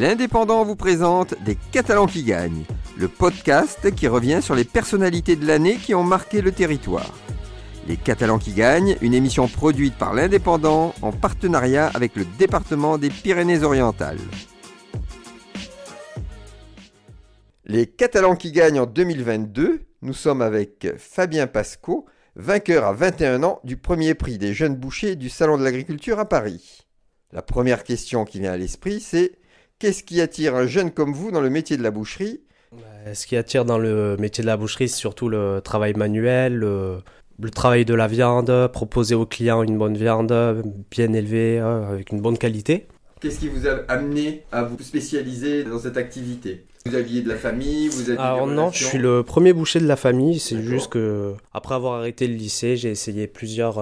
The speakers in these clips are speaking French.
L'Indépendant vous présente Des Catalans qui gagnent, le podcast qui revient sur les personnalités de l'année qui ont marqué le territoire. Les Catalans qui gagnent, une émission produite par l'Indépendant en partenariat avec le département des Pyrénées-Orientales. Les Catalans qui gagnent en 2022, nous sommes avec Fabien Pasco, vainqueur à 21 ans du premier prix des jeunes bouchers du Salon de l'Agriculture à Paris. La première question qui vient à l'esprit, c'est qu'est-ce qui attire un jeune comme vous dans le métier de la boucherie? Bah, Ce qui attire dans le métier de la boucherie, c'est surtout le travail manuel, le, le travail de la viande, proposer aux clients une bonne viande bien élevée, euh, avec une bonne qualité. Qu'est-ce qui vous a amené à vous spécialiser dans cette activité? Vous aviez de la famille, vous aviez Alors des non, je suis le premier boucher de la famille, c'est juste que après avoir arrêté le lycée, j'ai essayé plusieurs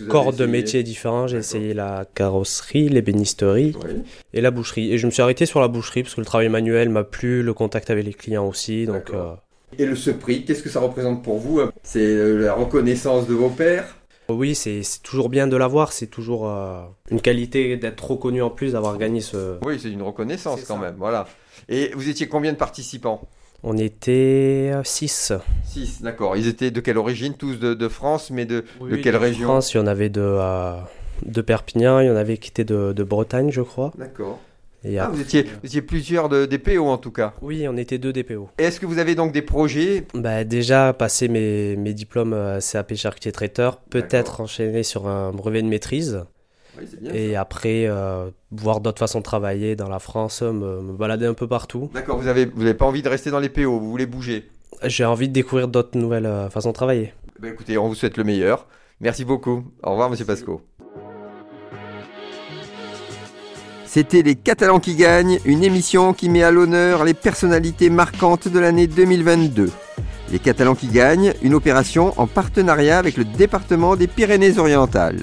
euh, corps de métiers différents. J'ai essayé la carrosserie, l'ébénisterie Oui. et la boucherie. Et je me suis arrêté sur la boucherie parce que le travail manuel m'a plu, le contact avec les clients aussi. Donc D'accord. Et le ce prix, qu'est-ce que ça représente pour vous C'est euh, la reconnaissance de vos pères euh, oui, c'est toujours bien de l'avoir. C'est toujours euh, une qualité d'être reconnu en plus, d'avoir gagné ce. Oui, c'est une reconnaissance quand ça. même, voilà. Et vous étiez combien de participants? On était 6. Six, d'accord. Ils étaient de quelle origine Tous de, de France, mais de, de quelle En région France, il y en avait de, euh, de Perpignan, il y en avait qui étaient de, de Bretagne, je crois. D'accord. Et Ah, après- vous étiez, vous étiez plusieurs de, des PO en tout cas. Oui, on était deux DPO. Est-ce que vous avez donc des projets Bah, déjà, passer mes, mes diplômes euh, CAP charcutier traiteur, peut-être enchaîner sur un brevet de maîtrise. Oui, c'est bien. Et après, euh, voir d'autres façons de travailler dans la France, me, me balader un peu partout. D'accord, vous avez, vous avez pas envie de rester dans les PO, vous voulez bouger. J'ai envie de découvrir d'autres nouvelles euh, façons de travailler. Ben, écoutez, on vous souhaite le meilleur. Merci beaucoup. Au revoir, Monsieur Pasco. C'était Les Catalans qui gagnent, une émission qui met à l'honneur les personnalités marquantes de l'année 2022. Les Catalans qui gagnent, une opération en partenariat avec le département des Pyrénées-Orientales.